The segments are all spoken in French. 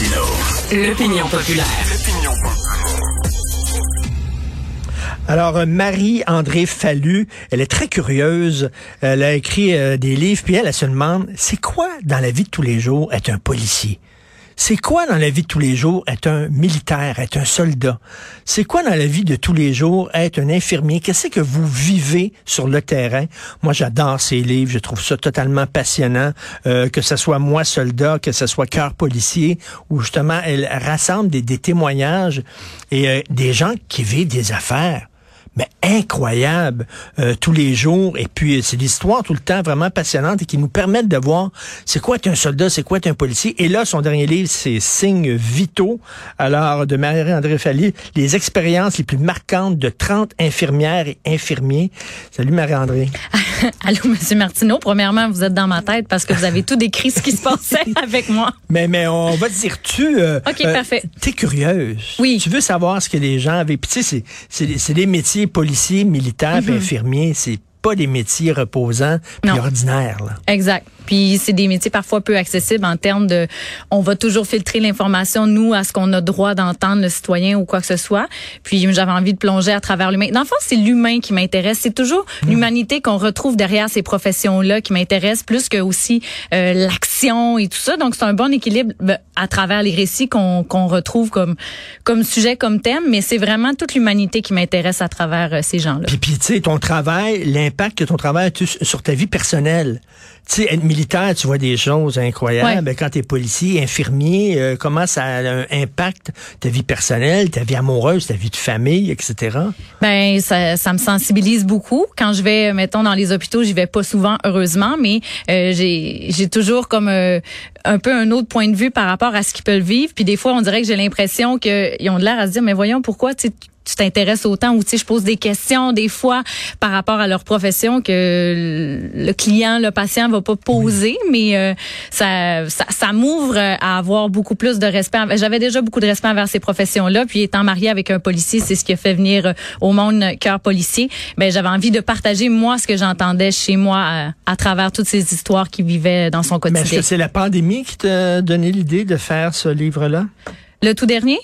Martino. L'opinion populaire. Alors, euh, Marie-André Fallu, elle est très curieuse. Elle a écrit euh, des livres, puis elle, elle se demande, c'est quoi dans la vie de tous les jours être un policier? C'est quoi dans la vie de tous les jours être un militaire, être un soldat? C'est quoi dans la vie de tous les jours être un infirmier? Qu'est-ce que vous vivez sur le terrain? Moi, j'adore ces livres. Je trouve ça totalement passionnant. Euh, que ce soit moi, soldat, que ce soit cœur policier, où justement, elle rassemble des, témoignages et euh, des gens qui vivent des affaires mais incroyable euh, tous les jours. Et puis, c'est l'histoire tout le temps vraiment passionnante et qui nous permettent de voir c'est quoi être un soldat, c'est quoi être un policier. Et là, son dernier livre, c'est Signes vitaux. Alors, de Marie-André Fally, les expériences les plus marquantes de 30 infirmières et infirmiers. Salut Marie-André. Allô, Monsieur Martineau. Premièrement, vous êtes dans ma tête parce que vous avez tout décrit ce qui se passait avec moi. Mais, mais on va te dire, tu... Euh, OK, parfait. T'es curieuse. Oui. Tu veux savoir ce que les gens avaient. Puis tu sais, c'est des métiers policiers, militaires, mm infirmiers. C'est pas des métiers reposants puis ordinaires. Là. Exact. Puis c'est des métiers parfois peu accessibles en termes de, on va toujours filtrer l'information nous à ce qu'on a droit d'entendre le citoyen ou quoi que ce soit. Puis j'avais envie de plonger à travers l'humain. Dans le fond, c'est l'humain qui m'intéresse. C'est toujours hmm. l'humanité qu'on retrouve derrière ces professions-là qui m'intéresse plus que aussi euh, l'action et tout ça. Donc c'est un bon équilibre ben, à travers les récits qu'on qu'on retrouve comme comme sujet, comme thème. Mais c'est vraiment toute l'humanité qui m'intéresse à travers euh, ces gens-là. Puis puis tu sais ton travail, l'impact que ton travail a sur ta vie personnelle? Tu sais, être militaire, tu vois des choses incroyables. Ouais. Quand tu es policier, infirmier, euh, comment ça a un impact ta vie personnelle, ta vie amoureuse, ta vie de famille, etc. Ben ça, ça me sensibilise beaucoup. Quand je vais, mettons, dans les hôpitaux, j'y vais pas souvent, heureusement, mais euh, j'ai toujours comme euh, un peu un autre point de vue par rapport à ce qu'ils peuvent vivre. Puis des fois, on dirait que j'ai l'impression qu'ils ont de l'air à se dire, mais voyons pourquoi tu tu t'intéresses autant ou tu sais je pose des questions des fois par rapport à leur profession que le client le patient va pas poser mais euh, ça ça, ça m'ouvre à avoir beaucoup plus de respect j'avais déjà beaucoup de respect envers ces professions là puis étant mariée avec un policier c'est ce qui a fait venir euh, au monde cœur policier ben j'avais envie de partager moi ce que j'entendais chez moi à, à, travers toutes ces histoires qui vivaient dans son quotidien mais est-ce que c'est la pandémie qui t'a donné l'idée de faire ce livre là le tout dernier?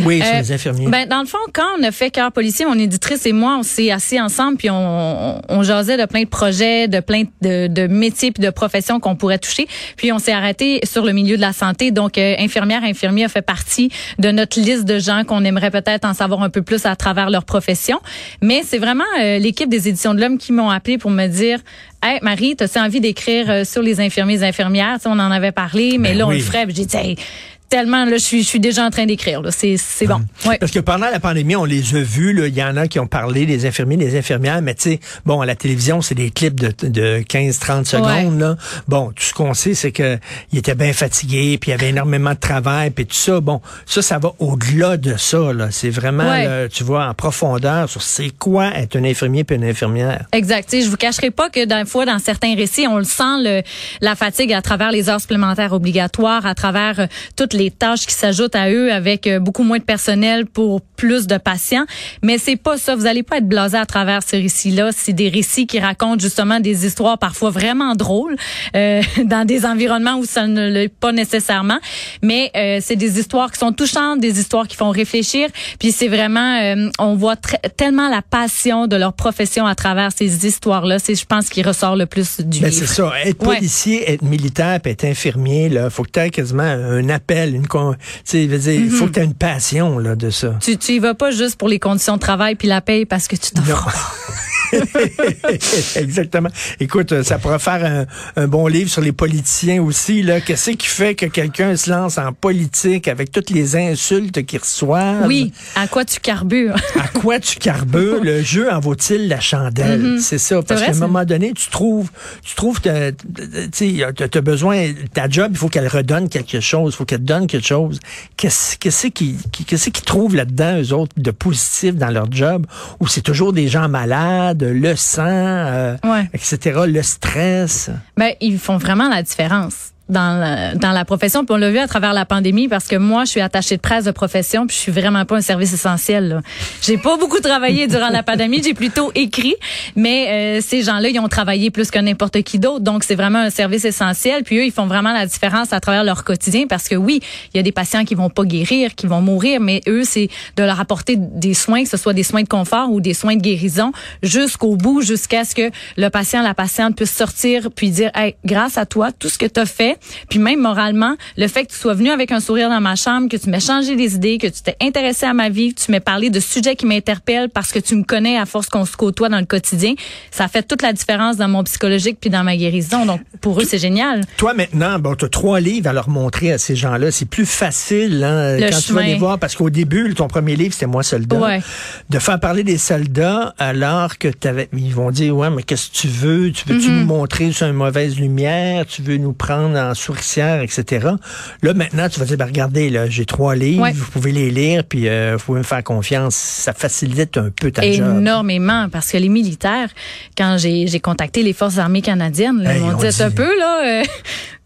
Oui, sur euh, les infirmiers. Ben, dans le fond, quand on a fait Cœur policier, mon éditrice et moi, on s'est assis ensemble, puis on, on, jasait de plein de projets, de plein de, de métiers puis de professions qu'on pourrait toucher. Puis on s'est arrêté sur le milieu de la santé. Donc, euh, infirmière, infirmier a fait partie de notre liste de gens qu'on aimerait peut-être en savoir un peu plus à travers leur profession. Mais c'est vraiment euh, l'équipe des éditions de l'Homme qui m'ont appelé pour me dire Hey, Marie, as envie d'écrire euh, sur les infirmiers et infirmières? on en avait parlé, mais ben là, on le ferait. J'ai dit, hey, tellement là je suis je suis déjà en train d'écrire là. C'est c'est bon. Ouais. parce que pendant la pandémie on les a vus là. Il y en a qui ont parlé des infirmiers des infirmières mais tu sais bon à la télévision c'est des clips de, de 15 30 secondes là. Bon tout ce qu'on sait c'est que il était bien fatigué puis il y avait énormément de travail puis tout ça. Bon ça ça va au-delà de ça là. C'est vraiment tu vois en profondeur sur c'est quoi être un infirmier puis une infirmière. Exact. Je vous cacherai pas que d'un fois dans certains récits on le sent le la fatigue à travers les heures supplémentaires obligatoires à travers euh, toutes les tâches qui s'ajoutent à eux avec euh, beaucoup moins de personnel pour plus de patients. Mais c'est pas ça. Vous allez pas être blasé à travers ce récit-là. C'est des récits qui racontent justement des histoires parfois vraiment drôles euh, dans des environnements où ça ne l'est pas nécessairement. Mais euh, c'est des histoires qui sont touchantes, des histoires qui font réfléchir. Puis c'est vraiment, euh, on voit tellement la passion de leur profession à travers ces histoires-là. C'est, je pense, qui ressort le plus du ben, C'est ça. Être policier, être militaire, puis être infirmier, là, faut que tu aies quasiment un appel une il faut mhm. que tu aies une passion là de ça. Tu tu y vas pas juste pour les conditions de travail puis la paye parce que tu t'en Exactement. Écoute, euh, ça pourrait faire un, bon livre sur les politiciens aussi. Là. Qu'est-ce qui fait que quelqu'un se lance en politique avec toutes les insultes qu'il reçoit? Oui. À quoi tu carbures? à quoi tu carbures? Le jeu en vaut-il la chandelle? Mm-hmm. C'est ça. Parce qu'à un moment donné, tu trouves, tu trouves, tu as besoin, ta job, il faut qu'elle redonne quelque chose. Il faut qu'elle donne quelque chose. Qu'est-ce qui, qu'est-ce qui trouvent là-dedans, eux autres, de positif dans leur job? Ou c'est toujours des gens malades? Le sang, euh, etc., le stress. Ben, ils font vraiment la différence. Dans la, dans la profession. Puis on l'a vu à travers la pandémie parce que moi, je suis attachée de presse de profession, puis je suis vraiment pas un service essentiel. J'ai pas beaucoup travaillé durant la pandémie, j'ai plutôt écrit, mais euh, ces gens-là, ils ont travaillé plus que n'importe qui d'autre, donc c'est vraiment un service essentiel. Puis eux, ils font vraiment la différence à travers leur quotidien parce que oui, il y a des patients qui vont pas guérir, qui vont mourir, mais eux, c'est de leur apporter des soins, que ce soit des soins de confort ou des soins de guérison, jusqu'au bout, jusqu'à ce que le patient, la patiente puisse sortir puis dire, hey, grâce à toi, tout ce que tu as fait, puis même moralement, le fait que tu sois venu avec un sourire dans ma chambre, que tu m'aies changé des idées, que tu t'es intéressé à ma vie, que tu m'aies parlé de sujets qui m'interpellent parce que tu me connais à force qu'on se côtoie dans le quotidien, ça fait toute la différence dans mon psychologique puis dans ma guérison. Donc pour eux, c'est génial. Toi maintenant, bon, tu as trois livres à leur montrer à ces gens-là. C'est plus facile hein, quand tu vas les voir parce qu'au début, ton premier livre, c'était Moi soldat. Ouais. De faire parler des soldats alors que t'avais, ils vont dire, ouais, mais qu'est-ce que tu veux? Tu veux-tu Mm-hmm. nous montrer sur une mauvaise lumière? Tu veux nous prendre en souricière, etc. Là, maintenant, tu vas dire, ben, regardez, là, j'ai trois livres, Ouais. vous pouvez les lire, puis euh, vous pouvez me faire confiance. Ça facilite un peu ta job. énormément parce que les militaires, quand j'ai contacté les forces armées canadiennes, là, Hey, ils m'ont on dit dit- un peu là. euh,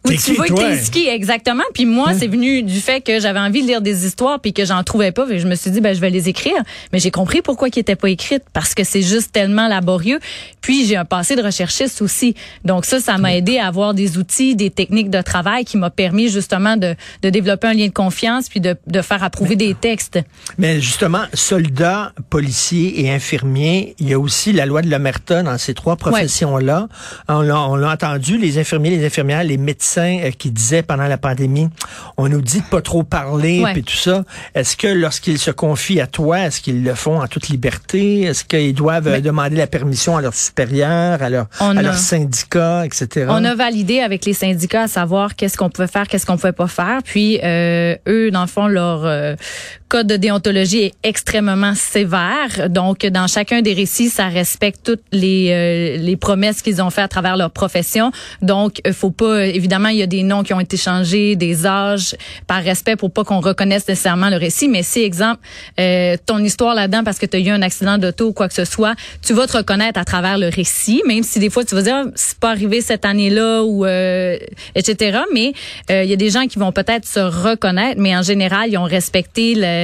où tu vas t'es ski exactement. Puis moi c'est venu du fait que j'avais envie de lire des histoires puis que j'en trouvais pas. Et je me suis dit ben je vais les écrire. Mais j'ai compris pourquoi ils étaient pas écrites parce que c'est juste tellement laborieux. Puis j'ai un passé de recherchiste aussi. Donc ça ça m'a aidé à avoir des outils des techniques de travail qui m'a permis justement de, de développer un lien de confiance puis de, de faire approuver des textes. Mais justement, soldats, policiers et infirmiers, il y a aussi la loi de l'omerta dans ces trois professions-là. On l'a on l'a entendu, les infirmiers, les infirmières, les médecins euh, qui disaient pendant la pandémie, on nous dit de pas trop parler, Ouais. puis tout ça. Est-ce que lorsqu'ils se confient à toi, est-ce qu'ils le font en toute liberté? Est-ce qu'ils doivent euh, demander la permission à leurs supérieurs, à, leur, à a- syndicats, etc.? On a validé avec les syndicats à savoir qu'est-ce qu'on pouvait faire, qu'est-ce qu'on pouvait pas faire. Puis euh, eux, dans le fond, leur code de déontologie est extrêmement sévère. Donc, dans chacun des récits, ça respecte toutes les euh, les promesses qu'ils ont fait à travers leur profession. Donc, euh, faut pas. Évidemment, il y a des noms qui ont été changés, des âges, par respect pour pas qu'on reconnaisse nécessairement le récit. Mais si, exemple, euh, ton histoire là-dedans parce que tu as eu un accident d'auto ou quoi que ce soit, tu vas te reconnaître à travers le récit, même si des fois tu vas dire Ah, c'est pas arrivé cette année-là ou euh, etc. Mais euh, il y a des gens qui vont peut-être se reconnaître, mais en général ils ont respecté le-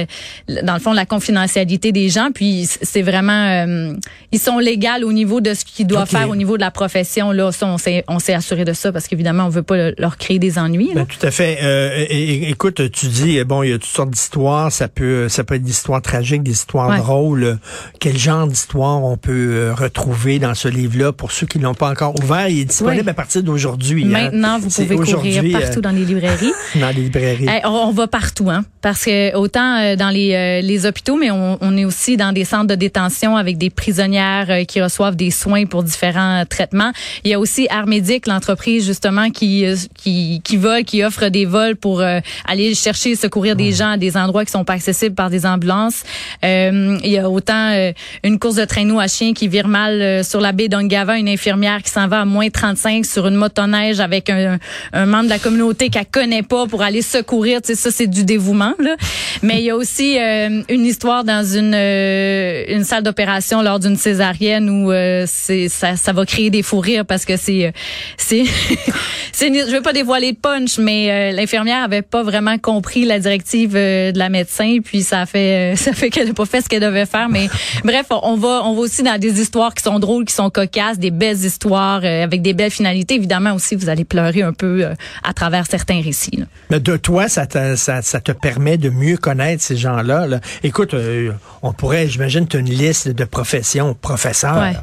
dans le fond la confidentialité des gens. Puis c'est vraiment euh, ils sont légaux au niveau de ce qu'ils doivent faire au niveau de la profession. Là, ça, on s'est on s'est assuré de ça parce qu'évidemment on veut pas le- leur créer des ennuis. Ben, tout à fait. Euh, écoute, tu dis bon, il y a toutes sortes d'histoires. Ça peut, ça peut être des histoires tragiques, des histoires Ouais. drôles. Quel genre d'histoire on peut euh, retrouver dans ce livre-là? Pour ceux qui l'ont pas encore ouvert Il est disponible à partir d'aujourd'hui. hein. Maintenant, vous pouvez courir partout euh, dans les librairies. dans les librairies. Hey, on, on va partout, hein, parce que autant euh, dans les, euh, les hôpitaux, mais on, on est aussi dans des centres de détention avec des prisonnières euh, qui reçoivent des soins pour différents traitements. Il y a aussi Armédic, l'entreprise justement qui qui qui vole, qui offre des vols pour aller chercher secourir des gens à des endroits qui sont pas accessibles par des ambulances. Il y a autant une course de traîneau à chien qui vire mal sur la baie d'Ongava, une infirmière qui s'en va à moins 35 sur une motoneige avec un, un membre de la communauté qu'elle connaît pas pour aller secourir. Tu sais, ça, c'est du dévouement. Là. Mais il y a aussi euh, une histoire dans une, euh, une salle d'opération lors d'une césarienne où euh, c'est ça, ça va créer des fous rires parce que c'est c'est c'est je veux pas dévoiler de punch mais l'infirmière avait pas vraiment compris la directive de la médecin puis ça fait ça fait qu'elle a pas fait ce qu'elle devait faire mais bref on, va on va aussi dans des histoires qui sont drôles qui sont cocasses des belles histoires avec des belles finalités évidemment aussi vous allez pleurer un peu à travers certains récits là. Mais de toi, ça te, ça, ça te permet de mieux connaître ces gens-là. là. Écoute, euh, on pourrait, j'imagine, tu une liste de professions. Professeur, Ouais.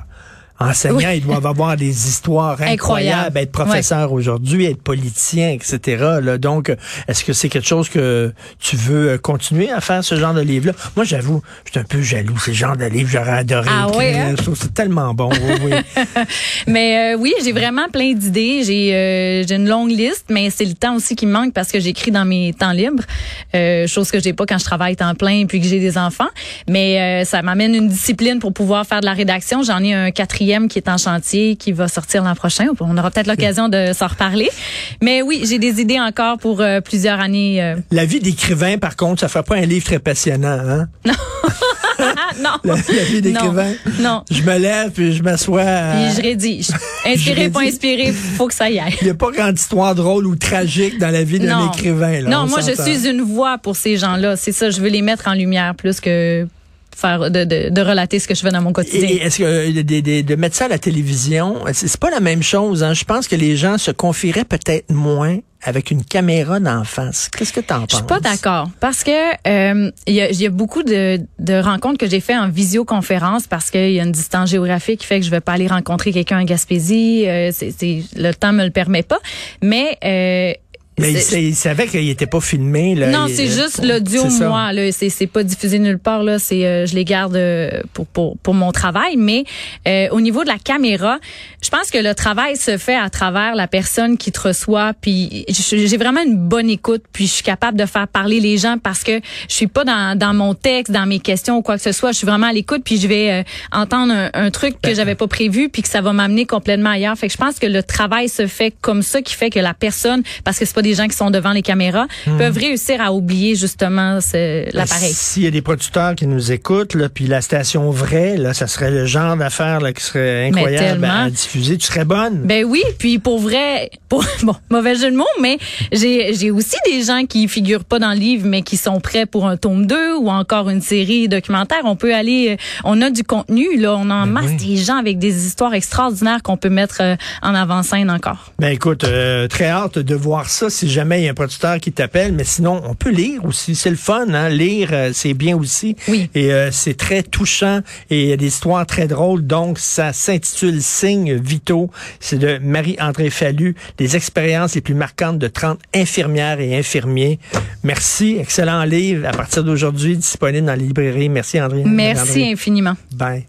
Enseignants, ils doivent avoir des histoires incroyables. Incroyable. Être professeur aujourd'hui, être politicien, etc. Là. Donc, est-ce que c'est quelque chose que tu veux euh, continuer à faire, ce genre de livre-là? Moi, j'avoue, je suis un peu jaloux. Ce genre de livre, j'aurais adoré Ah écrire. ouais, hein? Je trouve que c'est tellement bon. Oui, oui. Mais euh, oui, j'ai vraiment plein d'idées. J'ai euh, j'ai une longue liste, mais c'est le temps aussi qui me manque parce que j'écris dans mes temps libres, euh, chose que j'ai pas quand je travaille temps plein puis que j'ai des enfants. Mais euh, ça m'amène une discipline pour pouvoir faire de la rédaction. J'en ai un quatrième qui est en chantier, qui va sortir l'an prochain. On aura peut-être l'occasion de s'en reparler. Mais oui, j'ai des idées encore pour euh, plusieurs années. euh. La vie d'écrivain, par contre, ça fait pas un livre très passionnant. Hein? non. La, la vie d'écrivain. Non. Je me lève puis je m'assois. à- Puis je rédige. Inspiré, pas inspiré, faut que ça y aille. Il n'y a pas grande histoire drôle ou tragique dans la vie d'un Non. écrivain. Là, non, on moi, je suis une voix pour ces gens-là. C'est ça, je veux les mettre en lumière plus que faire de, de, de relater ce que je fais dans mon quotidien. Et est-ce que euh, de, de- de mettre ça à la télévision, c'est pas la même chose. Hein? Je pense que les gens se confieraient peut-être moins avec une caméra d'en face. Qu'est-ce que t'en penses? Je suis pas d'accord parce que euh, il y, a, y a beaucoup de, de rencontres que j'ai fait en visioconférence parce qu'il y a une distance géographique qui fait que je vais pas aller rencontrer quelqu'un en Gaspésie. euh, c'est, c'est- le temps me le permet pas. Mais euh, Mais il, savait qu'il était pas filmé. Là. non, c'est juste l'audio, moi. Là, c'est, c'est pas diffusé nulle part. Là, c'est, euh, je les garde euh, pour, pour, pour mon travail. Mais euh, au niveau de la caméra, je pense que le travail se fait à travers la personne qui te reçoit. Puis j'ai vraiment une bonne écoute. Puis je suis capable de faire parler les gens parce que je suis pas dans, dans mon texte, dans mes questions ou quoi que ce soit. Je suis vraiment à l'écoute. Puis je vais euh, entendre un, un truc que j'avais pas prévu puis que ça va m'amener complètement ailleurs. Fait que je pense que le travail se fait comme ça qui fait que la personne, parce que c'est pas des gens qui sont devant les caméras, peuvent réussir à oublier justement ce- l'appareil. Ben, S'il y a des producteurs qui nous écoutent, là, puis la station vraie, là, ça serait le genre d'affaire qui serait incroyable à diffuser. Tu serais bonne. Ben oui, puis pour vrai, pour, bon, mauvais jeu de mots, mais j'ai aussi des gens qui figurent pas dans le livre, mais qui sont prêts pour un tome 2 ou encore une série documentaire. On peut aller, euh, on a du contenu, là, on en masse des gens avec des histoires extraordinaires qu'on peut mettre euh, en avant-scène encore. Ben écoute, euh, très hâte de voir ça si jamais il y a un producteur qui t'appelle, mais sinon on peut lire aussi, c'est le fun, hein? lire euh, c'est bien aussi. Oui. Et euh, c'est très touchant et il y a des histoires très drôles. Donc ça s'intitule Signes vitaux. C'est de Marie-André Fallu, les expériences les plus marquantes de 30 infirmières et infirmiers. Merci, excellent livre à partir d'aujourd'hui disponible dans les librairies. Merci André. Merci André. infiniment. Bye.